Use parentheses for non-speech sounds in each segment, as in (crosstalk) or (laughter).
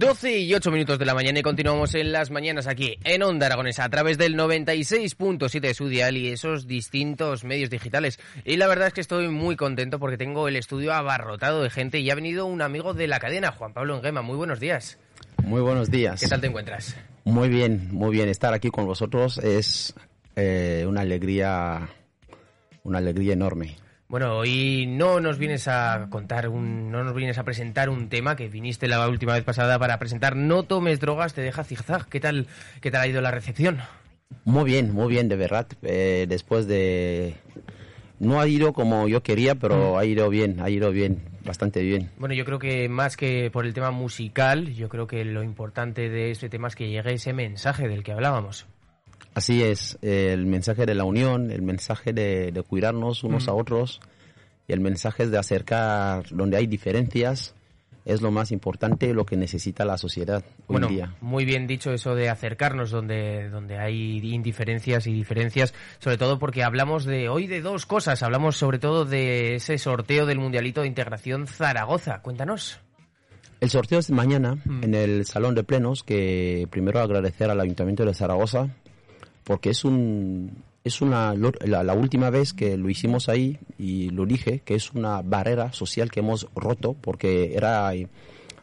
Doce y ocho minutos de la mañana y continuamos en las mañanas aquí en Onda Aragonesa a través del 96.7 de su dial y esos distintos medios digitales. Y la verdad es que estoy muy contento porque tengo el estudio abarrotado de gente y ha venido un amigo de la cadena, Juan Pablo Enguema. Muy buenos días. Muy buenos días. ¿Qué tal te encuentras? Muy bien, muy bien. Estar aquí con vosotros es eh, una alegría, una alegría enorme. Bueno, hoy no nos vienes a contar, un, no nos vienes a presentar un tema que viniste la última vez pasada para presentar No tomes drogas, te deja zigzag. ¿Qué tal, qué tal ha ido la recepción? Muy bien, muy bien, de verdad. Eh, después de... No ha ido como yo quería, pero ha ido bien, ha ido bien, bastante bien. Bueno, yo creo que más que por el tema musical, yo creo que lo importante de este tema es que llegue ese mensaje del que hablábamos. Así es, el mensaje de la unión, el mensaje de, de cuidarnos unos Mm. a otros y el mensaje de acercar donde hay diferencias es lo más importante, lo que necesita la sociedad hoy Bueno, en día. muy bien dicho eso de acercarnos donde, donde hay indiferencias y diferencias, sobre todo porque hablamos de hoy de dos cosas. Hablamos sobre todo de ese sorteo del Mundialito de Integración Zaragoza. Cuéntanos. El sorteo es mañana en el Salón de Plenos, que primero agradecer al Ayuntamiento de Zaragoza, porque es un es una la, la última vez que lo hicimos ahí y lo dije que es una barrera social que hemos roto porque era eh,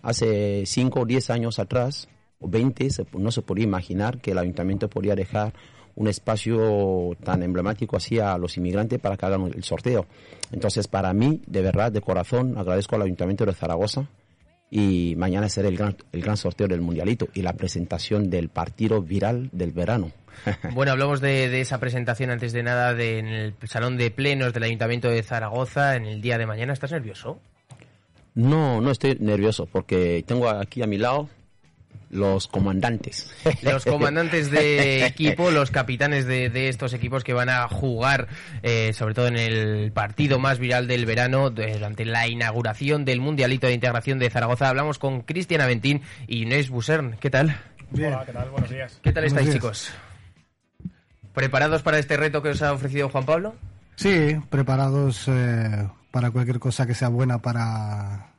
hace 5 o 10 años atrás o 20 se- no se podía imaginar que el ayuntamiento podía dejar un espacio tan emblemático así a los inmigrantes para que hagan el sorteo. Entonces, para mí, de verdad, de corazón, agradezco al Ayuntamiento de Zaragoza y mañana será el gran, el gran sorteo del Mundialito y la presentación del partido viral del verano. (laughs) Bueno, hablamos de, de esa presentación antes de nada de, en el Salón de Plenos del Ayuntamiento de Zaragoza en el día de mañana. ¿Estás nervioso? No, no estoy nervioso porque tengo aquí a mi lado los comandantes. (laughs) Los comandantes de equipo, los capitanes de, de estos equipos que van a jugar, eh, sobre todo en el partido más viral del verano, durante la inauguración del Mundialito de Integración de Zaragoza. Hablamos con Cristian Aventín y Inés Busern. ¿Qué tal? Hola, ¿qué tal? Buenos días. ¿Qué tal Buenos estáis, días. chicos? ¿Preparados para este reto que os ha ofrecido Juan Pablo? Sí, preparados eh, para cualquier cosa que sea buena para,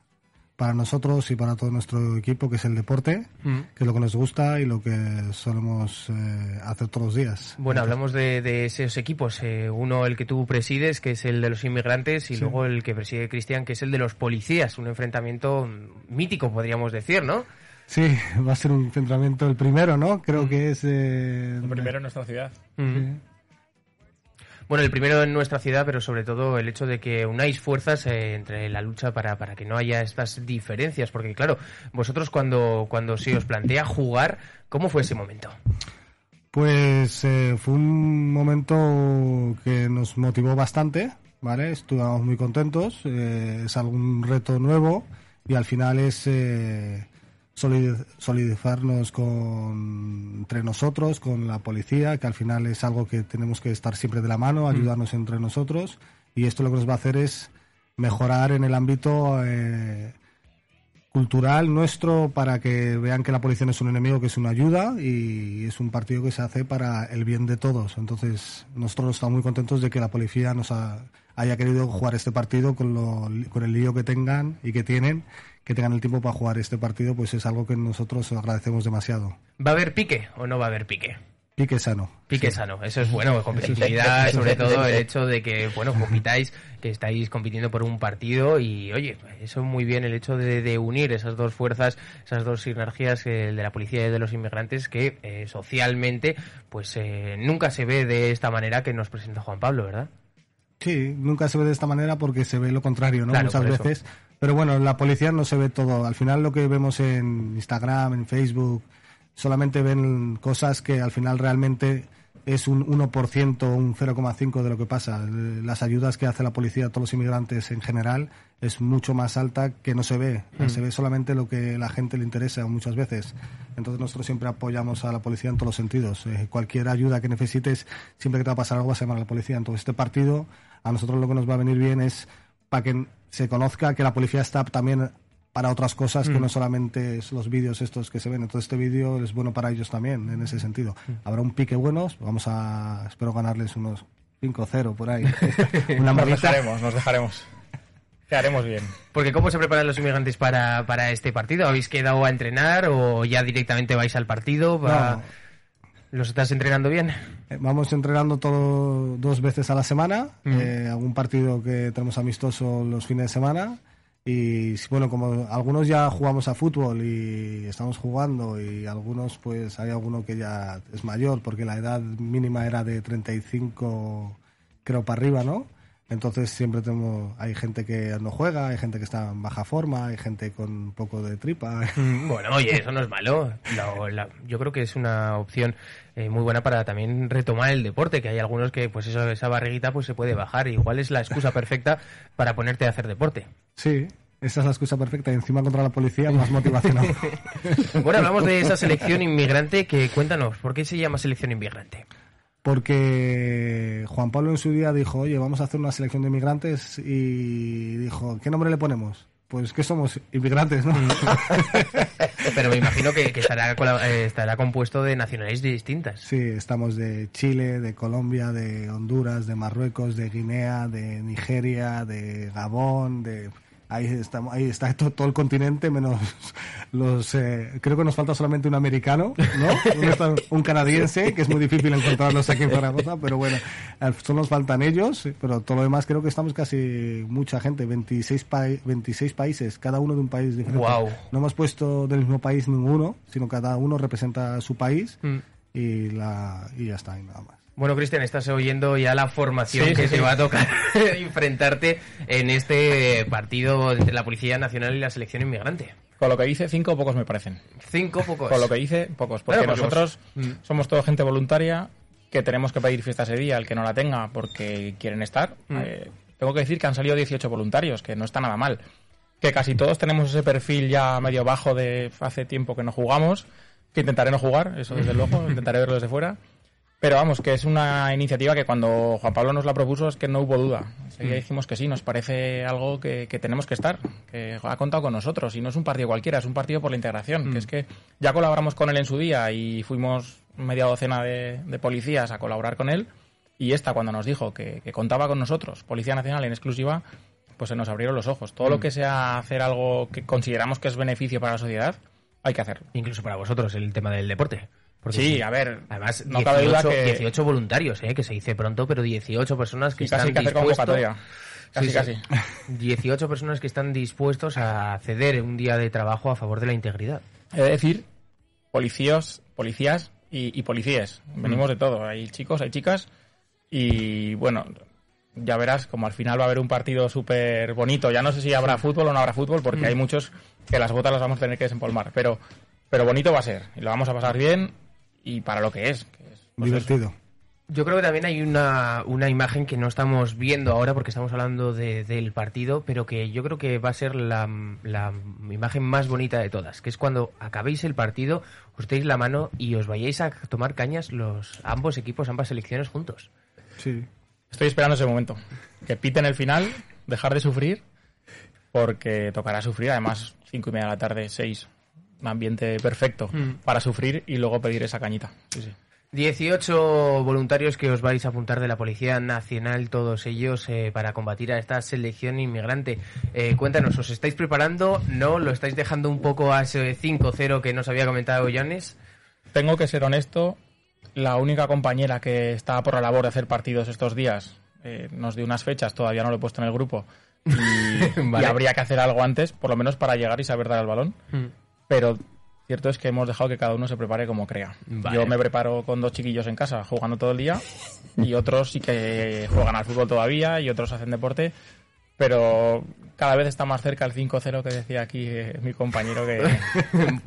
para nosotros y para todo nuestro equipo, que es el deporte, Mm. que es lo que nos gusta y lo que solemos eh, hacer todos los días. Bueno, hablamos de, de esos equipos. eh, uno, el que tú presides, que es el de los inmigrantes, y Sí. luego el que preside Cristian, que es el de los policías. Un enfrentamiento mm, mítico, podríamos decir, ¿no? Sí, (laughs) va a ser un enfrentamiento el primero, ¿no? Creo que es... eh, El primero en nuestra ciudad. Mm. Bueno, el primero en nuestra ciudad, pero sobre todo el hecho de que unáis fuerzas eh, entre la lucha para, para que no haya estas diferencias. Porque, claro, vosotros cuando, cuando se os plantea jugar, ¿cómo fue ese momento? Pues eh, fue un momento que nos motivó bastante, ¿vale? Estuvimos muy contentos, eh, es algún reto nuevo y al final es solid- solidarizarnos con, entre nosotros, con la policía, que al final es algo que tenemos que estar siempre de la mano, ayudarnos entre nosotros. Y esto lo que nos va a hacer es mejorar en el ámbito eh, cultural nuestro para que vean que la policía no es un enemigo, que es una ayuda y es un partido que se hace para el bien de todos. Entonces, nosotros estamos muy contentos de que la policía nos ha- haya querido jugar este partido con, lo- con el lío que tengan y que tienen, que tengan el tiempo para jugar este partido, pues es algo que nosotros agradecemos demasiado. ¿Va a haber pique o no va a haber pique? Pique sano. Pique sano, eso es bueno, competitividad, (laughs) sobre todo el hecho de que, bueno, compitáis, que estáis compitiendo por un partido y, oye, eso muy bien el hecho de, de unir esas dos fuerzas, esas dos sinergias, eh, el de la policía y de los inmigrantes, que eh, socialmente, pues eh, nunca se ve de esta manera que nos presenta Juan Pablo, ¿verdad? Sí, nunca se ve de esta manera porque se ve lo contrario, ¿no? Claro, Muchas veces. Pero bueno, en la policía no se ve todo. Al final lo que vemos en Instagram, en Facebook, solamente ven cosas que al final realmente es un 1%, un 0,5% de lo que pasa. Eh, Las ayudas que hace la policía a todos los inmigrantes en general es mucho más alta que no se ve. Se ve solamente lo que la gente le interesa muchas veces. Entonces nosotros siempre apoyamos a la policía en todos los sentidos. Eh, cualquier ayuda que necesites, siempre que te va a pasar algo vas a llamar a la policía. Entonces este partido a nosotros lo que nos va a venir bien es para que se conozca que la policía está también para otras cosas que no solamente es los vídeos estos que se ven. Entonces este vídeo es bueno para ellos también en ese sentido. Habrá un pique buenos, vamos a espero ganarles unos 5-0 por ahí. (laughs) Una Nos dejaremos, nos dejaremos. Te haremos bien. Porque ¿cómo se preparan los inmigrantes para, para este partido? ¿Habéis quedado a entrenar o ya directamente vais al partido? Va- No. ¿Los estás entrenando bien? Eh, Vamos entrenando todo dos veces a la semana, eh, algún partido que tenemos amistoso los fines de semana y bueno, como algunos ya jugamos a fútbol y estamos jugando y algunos pues hay alguno que ya es mayor porque la edad mínima era de 35 creo para arriba, ¿no? Entonces siempre tenemos, hay gente que no juega, hay gente que está en baja forma, hay gente con un poco de tripa. Bueno, oye, eso no es malo. La- la- yo creo que es una opción eh, muy buena para también retomar el deporte, que hay algunos que pues eso, esa barriguita pues se puede bajar. Igual es la excusa perfecta para ponerte a hacer deporte. Sí, esa es la excusa perfecta y encima contra la policía más motivación aún. (laughs) Bueno, hablamos de esa selección inmigrante que cuéntanos, ¿por qué se llama selección inmigrante? Porque Juan Pablo en su día dijo, oye, vamos a hacer una selección de inmigrantes y dijo, ¿qué nombre le ponemos? Pues que somos inmigrantes, ¿no? (laughs) Pero me imagino que, que estará, eh, estará compuesto de nacionalidades distintas. sí, estamos de Chile, de Colombia, de Honduras, de Marruecos, de Guinea, de Nigeria, de Gabón, de... Ahí, estamos, ahí está (laughs) to- todo, el continente, menos los... eh, creo que nos falta solamente un americano, ¿no? (laughs) Un, canadiense, que es muy difícil encontrarlos aquí en Zaragoza, pero bueno, solo nos faltan ellos, pero todo lo demás creo que estamos casi mucha gente, 26, pai- 26 países, cada uno de un país diferente. Guau. No hemos puesto del mismo país ninguno, sino cada uno representa su país Mm. y, la, y ya está, y nada más. Bueno, Cristian, estás oyendo ya la formación Sí, que sí, te sí. va a tocar (laughs) (laughs) enfrentarte en este partido entre la Policía Nacional y la selección inmigrante. Con lo que dice, cinco pocos me parecen. Cinco pocos. Con lo que dice, pocos. Porque Bueno, porque nosotros vos- Mm. somos todo gente voluntaria que tenemos que pedir fiesta ese día. El que no la tenga porque quieren estar. Mm. Eh, tengo que decir que han salido 18 voluntarios, que no está nada mal. Que casi todos tenemos ese perfil ya medio bajo de hace tiempo que no jugamos. Que intentaré no jugar, eso desde (laughs) luego, intentaré verlo desde fuera. Pero vamos, que es una iniciativa que cuando Juan Pablo nos la propuso es que no hubo duda. Enseguida dijimos que sí, nos parece algo que, que tenemos que estar, que ha contado con nosotros. Y no es un partido cualquiera, es un partido por la integración. Que es que ya colaboramos con él en su día y fuimos media docena de, de policías a colaborar con él. Y esta, cuando nos dijo que, que contaba con nosotros, Policía Nacional en exclusiva, pues se nos abrieron los ojos. Todo lo que sea hacer algo que consideramos que es beneficio para la sociedad, hay que hacerlo. Incluso para vosotros el tema del deporte. Porque Sí, a ver, Además, no 18, cabe duda que 18 voluntarios, ¿eh? que se dice pronto, pero 18 personas que y casi están que dispuestos... Casi, Sí, sí. casi. (laughs) 18 personas que están dispuestos a ceder un día de trabajo a favor de la integridad. He de decir, policías, policías y, y policías. Mm. Venimos de todo. Hay chicos, hay chicas. Y bueno, ya verás como al final va a haber un partido súper bonito. Ya no sé si habrá fútbol o no habrá fútbol, Mm. porque hay muchos que las botas las vamos a tener que desempolmar. Pero, pero bonito va a ser. Y lo vamos a pasar bien y para lo que es. que es, pues eso. Divertido. Yo creo que también hay una, una imagen que no estamos viendo ahora porque estamos hablando de- del partido, pero que yo creo que va a ser la, la imagen más bonita de todas, que es cuando acabéis el partido, os deis la mano y os vayáis a tomar cañas los ambos equipos, ambas selecciones juntos. Sí. Estoy esperando ese momento. Que piten el final, dejar de sufrir, porque tocará sufrir. Además, cinco y media de la tarde, seis. Un ambiente perfecto para sufrir y luego pedir esa cañita. Sí, sí. 18 voluntarios que os vais a apuntar de la Policía Nacional, todos ellos, eh, para combatir a esta selección inmigrante. Eh, cuéntanos, ¿os estáis preparando? ¿No? ¿Lo estáis dejando un poco a ese 5-0 que nos había comentado Jones? Tengo que ser honesto La única compañera que está por la labor de hacer partidos estos días eh, nos dio unas fechas, todavía no lo he puesto en el grupo, y, (laughs) Vale. y habría que hacer algo antes, por lo menos para llegar y saber dar el balón. Mm. Pero cierto es que hemos dejado que cada uno se prepare como crea. Vale. Yo me preparo con dos chiquillos en casa jugando todo el día y otros sí que juegan al fútbol todavía y otros hacen deporte. Pero cada vez está más cerca el 5-0 que decía aquí eh, mi compañero que... (laughs)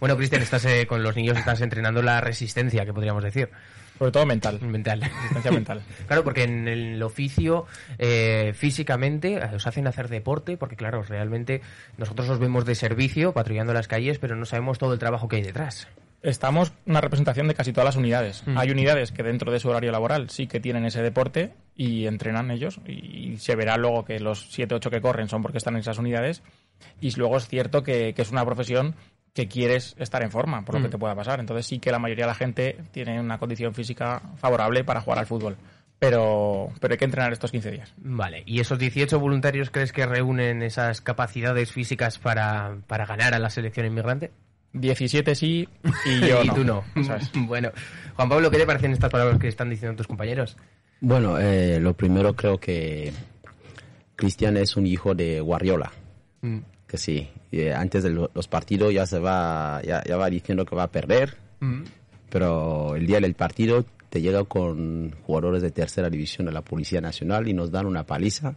Bueno, Cristian, estás eh, con los niños, estás entrenando la resistencia, que podríamos decir. Sobre todo mental. Mental. Resistencia mental. (laughs) Claro, porque en el oficio, eh, físicamente, eh, os hacen hacer deporte, porque claro, realmente nosotros os vemos de servicio, patrullando las calles, pero no sabemos todo el trabajo que hay detrás. Estamos una representación de casi todas las unidades. Mm. Hay unidades que dentro de su horario laboral sí que tienen ese deporte y entrenan ellos. Y se verá luego que los 7-8 que corren son porque están en esas unidades. Y luego es cierto que, que es una profesión que quieres estar en forma, por lo que Mm. te pueda pasar. Entonces sí que la mayoría de la gente tiene una condición física favorable para jugar al fútbol. Pero, pero hay que entrenar estos 15 días. Vale, ¿y esos 18 voluntarios crees que reúnen esas capacidades físicas para, para ganar a la selección inmigrante? 17 sí y (laughs) yo y no. tú no. ¿sabes? (laughs) Bueno, Juan Pablo, ¿qué te parecen estas palabras que están diciendo tus compañeros? Bueno, eh, lo primero creo que Cristian es un hijo de Guardiola, Mm. Que sí. eh, antes de lo- los partidos ya se va, ya, ya va diciendo que va a perder, Mm. pero el día del partido te llega con jugadores de tercera división de la Policía Nacional y nos dan una paliza.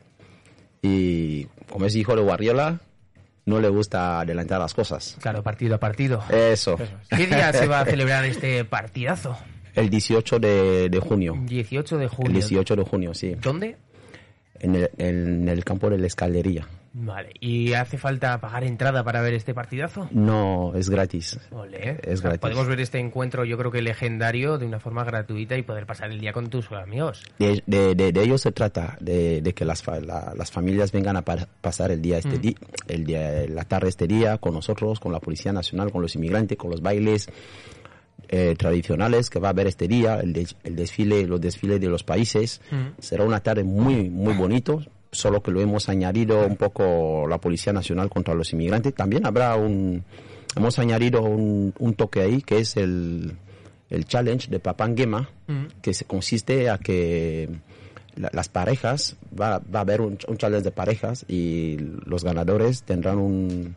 Y como es hijo de Guardiola, no le gusta adelantar las cosas. Claro, partido a partido. Eso. Eso es. ¿Qué día se va a celebrar este partidazo? El 18 de, de junio. 18 de El junio. 18 de junio, sí. ¿Dónde? En el, en el campo de la escalería. Vale, ¿y hace falta pagar entrada para ver este partidazo? No, es gratis. Ole. Es O sea, gratis. Podemos ver este encuentro, yo creo que legendario, de una forma gratuita y poder pasar el día con tus amigos. De, de, de, de ello se trata, de, de que las, la- las familias vengan a pa- pasar el día este Mm. día, el día, la tarde este día con nosotros, con la Policía Nacional, con los inmigrantes, con los bailes eh, tradicionales que va a haber este día, el, de- el desfile, los desfiles de los países. Mm. Será una tarde muy, muy bonito, solo que lo hemos añadido un poco la Policía Nacional contra los inmigrantes. También habrá un, hemos añadido un, un toque ahí que es el, el challenge de Papangema, Mm. que se consiste a que la- las parejas, va, va a haber un, un challenge de parejas y los ganadores tendrán un,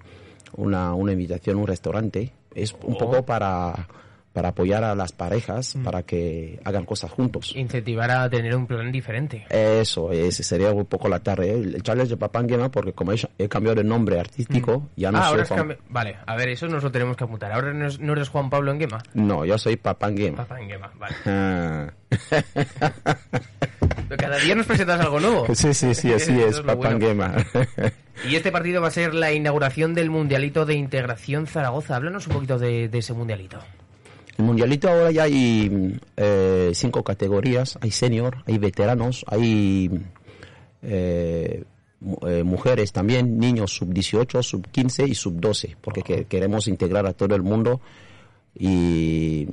una, una invitación a un restaurante. Es un Oh. poco para, para apoyar a las parejas, Mm. para que hagan cosas juntos. Incentivar a tener un plan diferente. Eso, ese sería un poco la tarde. ¿eh? El challenge de Papangema, porque como he, he cambiado de nombre artístico, ya no ah, soy ahora Juan- Vale, a ver, eso nos lo tenemos que apuntar. Ahora no, es- no eres Juan Pablo Enguema. No, yo soy Papangema. Papá Enguema, vale. Ah. (laughs) Cada día nos presentas algo nuevo. (laughs) sí, sí, sí, así (laughs) es, es lo bueno. Papangema. Y este partido va a ser la inauguración del Mundialito de Integración Zaragoza. Háblanos un poquito de, de ese Mundialito. El mundialito ahora ya hay mm, eh, cinco categorías. Hay senior, hay veteranos, hay eh, eh, mujeres también, niños sub 18, sub 15 y sub 12, porque que- queremos integrar a todo el mundo y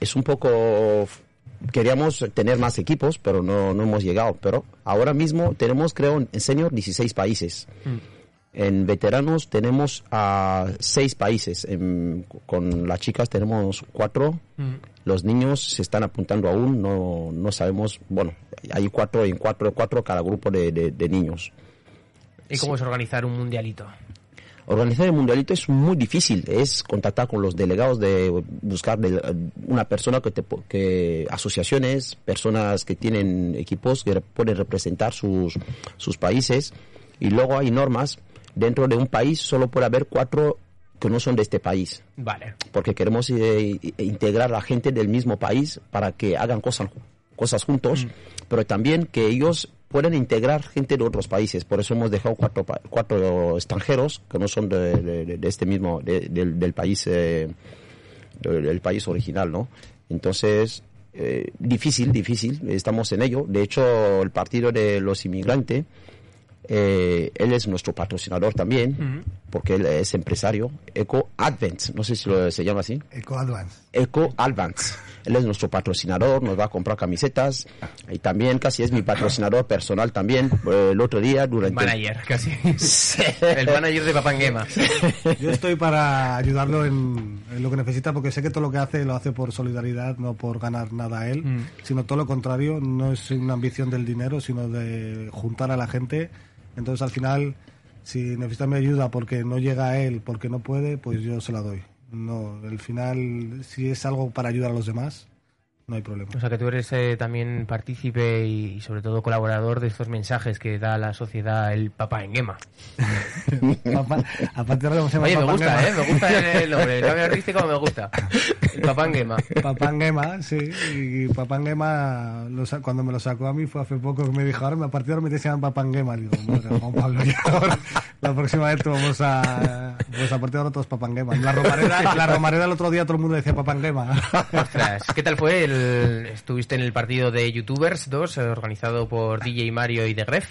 es un poco queríamos tener más equipos, pero no, no hemos llegado. Pero ahora mismo tenemos, creo, en senior 16 países. En veteranos tenemos a seis países. En- con las chicas tenemos cuatro. Los niños se están apuntando aún. No, no sabemos. Bueno, hay cuatro en cuatro, cuatro cada grupo de, de- de niños. ¿Y cómo es organizar un Mundialito? Organizar el mundialito es muy difícil, es contactar con los delegados de buscar de- una persona que te que asociaciones, personas que tienen equipos que pueden representar sus sus países y luego hay normas dentro de un país solo puede haber cuatro que no son de este país Vale. porque queremos eh, integrar a la gente del mismo país para que hagan cosas cosas juntos, pero también que ellos puedan integrar gente de otros países. Por eso hemos dejado cuatro, cuatro extranjeros que no son de, de- de este mismo, de- del, del país, eh, del país original, ¿no? Entonces, eh, difícil, difícil, estamos en ello. De hecho, el partido de los inmigrantes Eh, él es nuestro patrocinador también, porque él es empresario. Eco Advent, no sé si lo- se llama así. Eco Advance. Eco Advance. Él es nuestro patrocinador, nos va a comprar camisetas y también casi es mi patrocinador personal también. Eh, el otro día durante... Manager, casi. El manager de Papanguema. Yo estoy para ayudarlo en, en lo que necesita porque sé que todo lo que hace lo hace por solidaridad, no por ganar nada a él, Mm. sino todo lo contrario, no es una ambición del dinero, sino de juntar a la gente. Entonces al final, si necesita mi ayuda porque no llega a él, porque no puede, pues yo se la doy. No, al final, si es algo para ayudar a los demás, no hay problema. O sea que tú eres eh, también partícipe y, y sobre todo colaborador de estos mensajes que da a la sociedad el. Papá- a partir de ahora vamos a llamar Oye, me gusta, ¿eh? Me gusta el nombre. El nombre artístico me gusta. (laughs) El Papanguema. Papangema, sí. Y Papangema, lo sa- cuando me lo sacó a mí fue hace poco que me dijo, ahora a partir de ahora me tienes que llamar Papangema. Digo, bueno, Juan Pablo, (laughs) ya ahora, la próxima vez te vamos a... Pues a partir de ahora todos Papangema. La Romareda, la Romareda el otro día todo el mundo decía Papangema. Ostras, ¿qué tal fue? El... Estuviste en el partido de YouTubers 2, eh, organizado por DJ Mario y The Gref.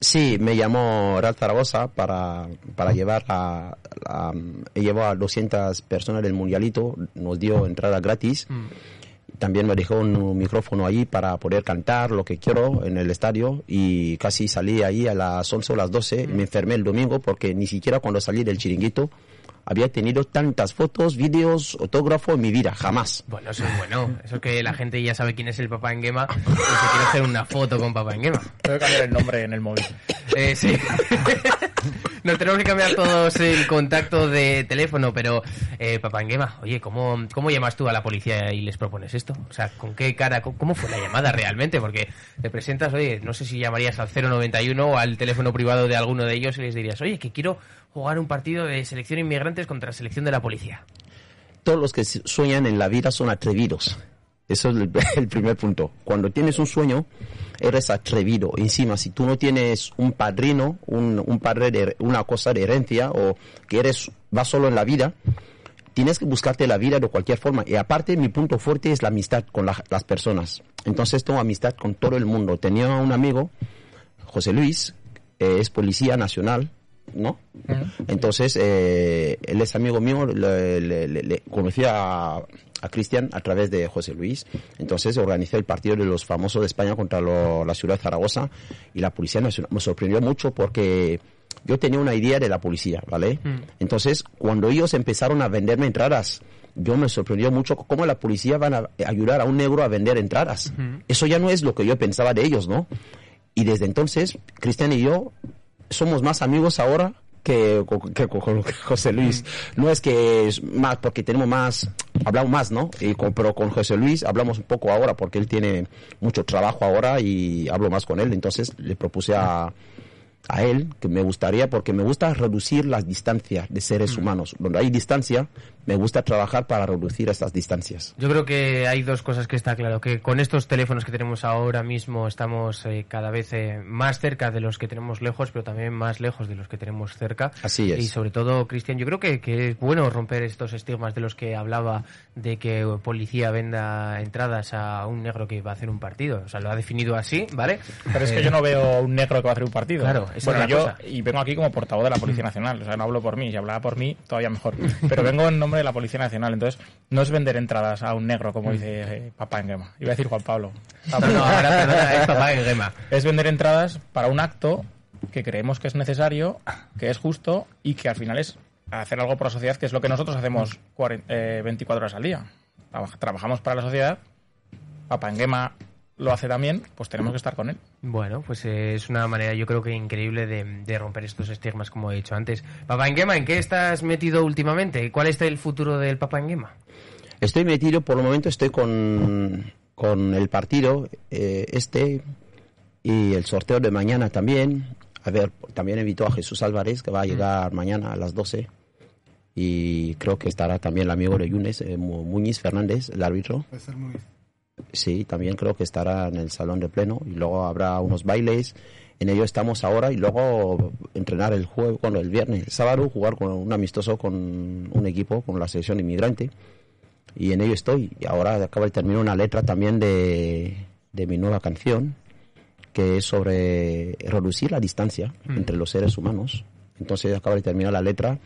Sí, me llamó Real Zaragoza para, para llevar a, a, llevó a 200 personas del Mundialito, nos dio entrada gratis. También me dejó un micrófono ahí para poder cantar lo que quiero en el estadio y casi salí ahí a las 11 o las 12 y me enfermé el domingo porque ni siquiera cuando salí del chiringuito había tenido tantas fotos, vídeos, autógrafo en mi vida, jamás. Bueno, eso es bueno. Eso es que la gente ya sabe quién es el Papanguema y se quiere hacer una foto con Papanguema. Tengo que cambiar el nombre en el móvil. Eh, sí. (laughs) (laughs) Nos tenemos que cambiar todos el contacto de teléfono, pero eh, Papanguema, oye, ¿cómo, ¿cómo llamas tú a la policía y les propones esto? O sea, ¿con qué cara? ¿Cómo, fue la llamada realmente? Porque te presentas, oye, no sé si llamarías al 091 o al teléfono privado de alguno de ellos y les dirías, oye, que quiero jugar un partido de selección inmigrantes contra selección de la policía. todos los que sueñan en la vida son atrevidos. Eso es el (laughs) primer punto. Cuando tienes un sueño, eres atrevido. Encima, si tú no tienes un padrino, un, un padre de una cosa de herencia o que eres vas solo en la vida, tienes que buscarte la vida de cualquier forma. Y aparte, mi punto fuerte es la amistad con la- las personas. Entonces, tengo amistad con todo el mundo. Tenía un amigo, José Luis, eh, es policía nacional, ¿no? Entonces, eh, él es amigo mío, le, le- le- le- conocí a, a Cristian a través de José Luis. Entonces, organicé el partido de los famosos de España contra lo- la ciudad de Zaragoza y la Policía Nacional. Me sorprendió mucho porque yo tenía una idea de la policía, ¿vale? Entonces, cuando ellos empezaron a venderme entradas, yo me sorprendió mucho cómo la policía van a ayudar a un negro a vender entradas. Eso ya no es lo que yo pensaba de ellos, ¿no? Y desde entonces, Cristian y yo somos más amigos ahora que, José Luis. No es que es más, porque tenemos más, hablamos más, ¿no? Y con- pero con José Luis hablamos un poco ahora porque él tiene mucho trabajo ahora y hablo más con él. Entonces le propuse a, a él que me gustaría, porque me gusta reducir las distancias de seres humanos. Donde hay distancia, me gusta trabajar para reducir estas distancias. Yo creo que hay dos cosas que está claro, que con estos teléfonos que tenemos ahora mismo estamos eh, cada vez eh, más cerca de los que tenemos lejos, pero también más lejos de los que tenemos cerca. Así es. Y sobre todo, Cristian, yo creo que, que es bueno romper estos estigmas de los que hablaba de que policía venda entradas a un negro que va a hacer un partido. O sea, lo ha definido así, ¿vale? Pero es que Eh, yo no veo un negro que va a hacer un partido. Claro, esa es bueno, la yo cosa. y vengo aquí como portavoz de la Policía Nacional, o sea, no hablo por mí, si hablara por mí todavía mejor. (laughs) Pero vengo en nombre de la Policía Nacional, entonces no es vender entradas a un negro como dice eh, Papá en Gema. Iba a decir Juan Pablo. No, no, ahora perdona, es papá en gema. Es vender entradas para un acto que creemos que es necesario, que es justo y que al final es hacer algo por la sociedad, que es lo que nosotros hacemos cuaren- eh, 24 horas al día. Traba- Trabajamos para la sociedad, Papá en Gema lo hace también, pues tenemos que estar con él. Bueno, pues eh, es una manera yo creo que increíble de, de romper estos estigmas, como he dicho antes. Papá Engema, ¿en qué estás metido últimamente? ¿Cuál es el futuro del Papá Engema? Estoy metido, por el momento estoy con, con el partido eh, este y el sorteo de mañana también. A ver, también invito a Jesús Álvarez, que va a llegar mañana a las 12. Y creo que estará también el amigo de Yunes, eh, Mu- Muñiz Fernández, el árbitro. Puede ser muy... Sí, también creo que estará en el salón de pleno. Y luego habrá unos bailes. En ello estamos ahora. Y luego entrenar el jueves, bueno, el viernes, el sábado, jugar con un amistoso con un equipo, con la selección inmigrante y en ello estoy. Y ahora acaba de terminar una letra también de, de mi nueva canción, que es sobre reducir la distancia entre los seres humanos. Entonces acabo de terminar la letra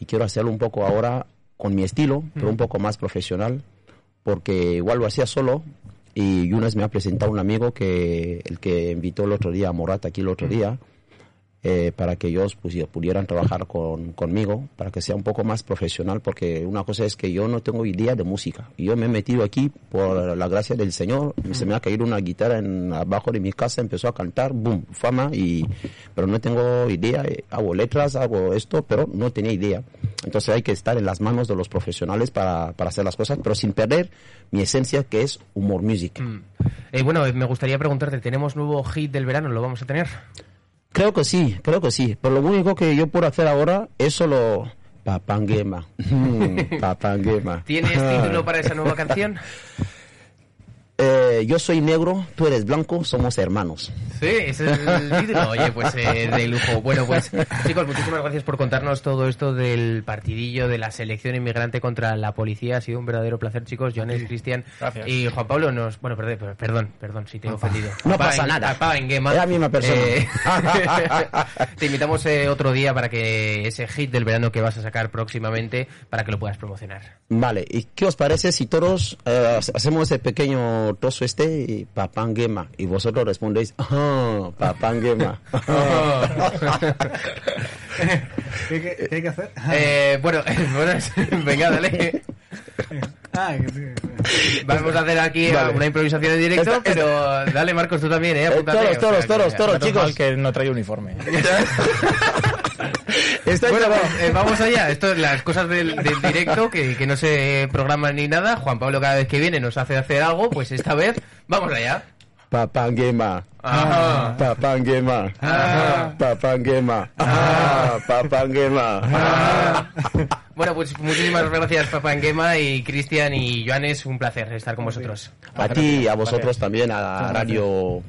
y quiero hacerlo un poco ahora con mi estilo, pero un poco más profesional, porque igual lo hacía solo y Yunes me ha presentado un amigo que el que invitó el otro día a Morat aquí el otro día eh, para que ellos pues, pudieran trabajar con, conmigo, para que sea un poco más profesional, porque una cosa es que yo no tengo idea de música. Yo me he metido aquí por la gracia del Señor, se me ha caído una guitarra en, abajo de mi casa, empezó a cantar, boom, fama, y, pero no tengo idea, eh, hago letras, hago esto, pero no tenía idea. Entonces hay que estar en las manos de los profesionales para, para hacer las cosas, pero sin perder mi esencia que es humor music. Mm. Eh, bueno, me gustaría preguntarte, ¿tenemos nuevo hit del verano? ¿Lo vamos a tener? Creo que sí, creo que sí. Pero lo único que yo puedo hacer ahora es solo Papanguema. (laughs) (laughs) Papanguema. ¿Tienes título para esa nueva canción? (laughs) Eh, yo soy negro, tú eres blanco, somos hermanos. Sí, ese es el título. Oye, pues eh, de lujo. Bueno, pues chicos, muchísimas gracias por contarnos todo esto del partidillo de la selección inmigrante contra la policía. Ha sido un verdadero placer, chicos. Joanes, Cristian Gracias. y Juan Pablo nos... Bueno, perdón, perdón, perdón si te he ofendido. No pasa en- nada. papá en Gema. Es la misma persona. Eh, (laughs) te invitamos eh, otro día para que ese hit del verano que vas a sacar próximamente, para que lo puedas promocionar. Vale, ¿y qué os parece si todos eh, hacemos ese pequeño trozo este y Papanguema? Y vosotros respondéis, ah, Papanguema. (laughs) ¿Qué, qué- qué hay que hacer? Eh, bueno, (laughs) bueno, venga, dale. Ah. Vamos a hacer aquí Vale. una improvisación en directo, Esta- esta- pero dale Marcos tú también, eh, apúntate. toros, O sea, toros, toros, toros, chicos. que no trae uniforme. (laughs) Está Bueno, pues, eh, vamos allá. Esto es las cosas del, del directo que, que no se programan ni nada. Juan Pablo cada vez que viene nos hace hacer algo, pues esta vez vamos allá. Papanguema. Ajá. Papanguema. Ah. Papanguema. Ah, Papanguema. Ah. Bueno, pues muchísimas gracias Papá Enguema y Cristian y Joanes, un placer estar con vosotros. A ti y a vosotros también, a la Radio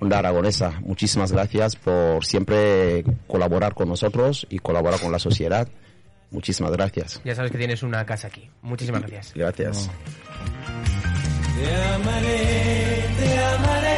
Onda Aragonesa. Muchísimas gracias por siempre colaborar con nosotros y colaborar con la sociedad. Muchísimas gracias. Ya sabes que tienes una casa aquí. Muchísimas gracias. Gracias. Te amaré, te amaré.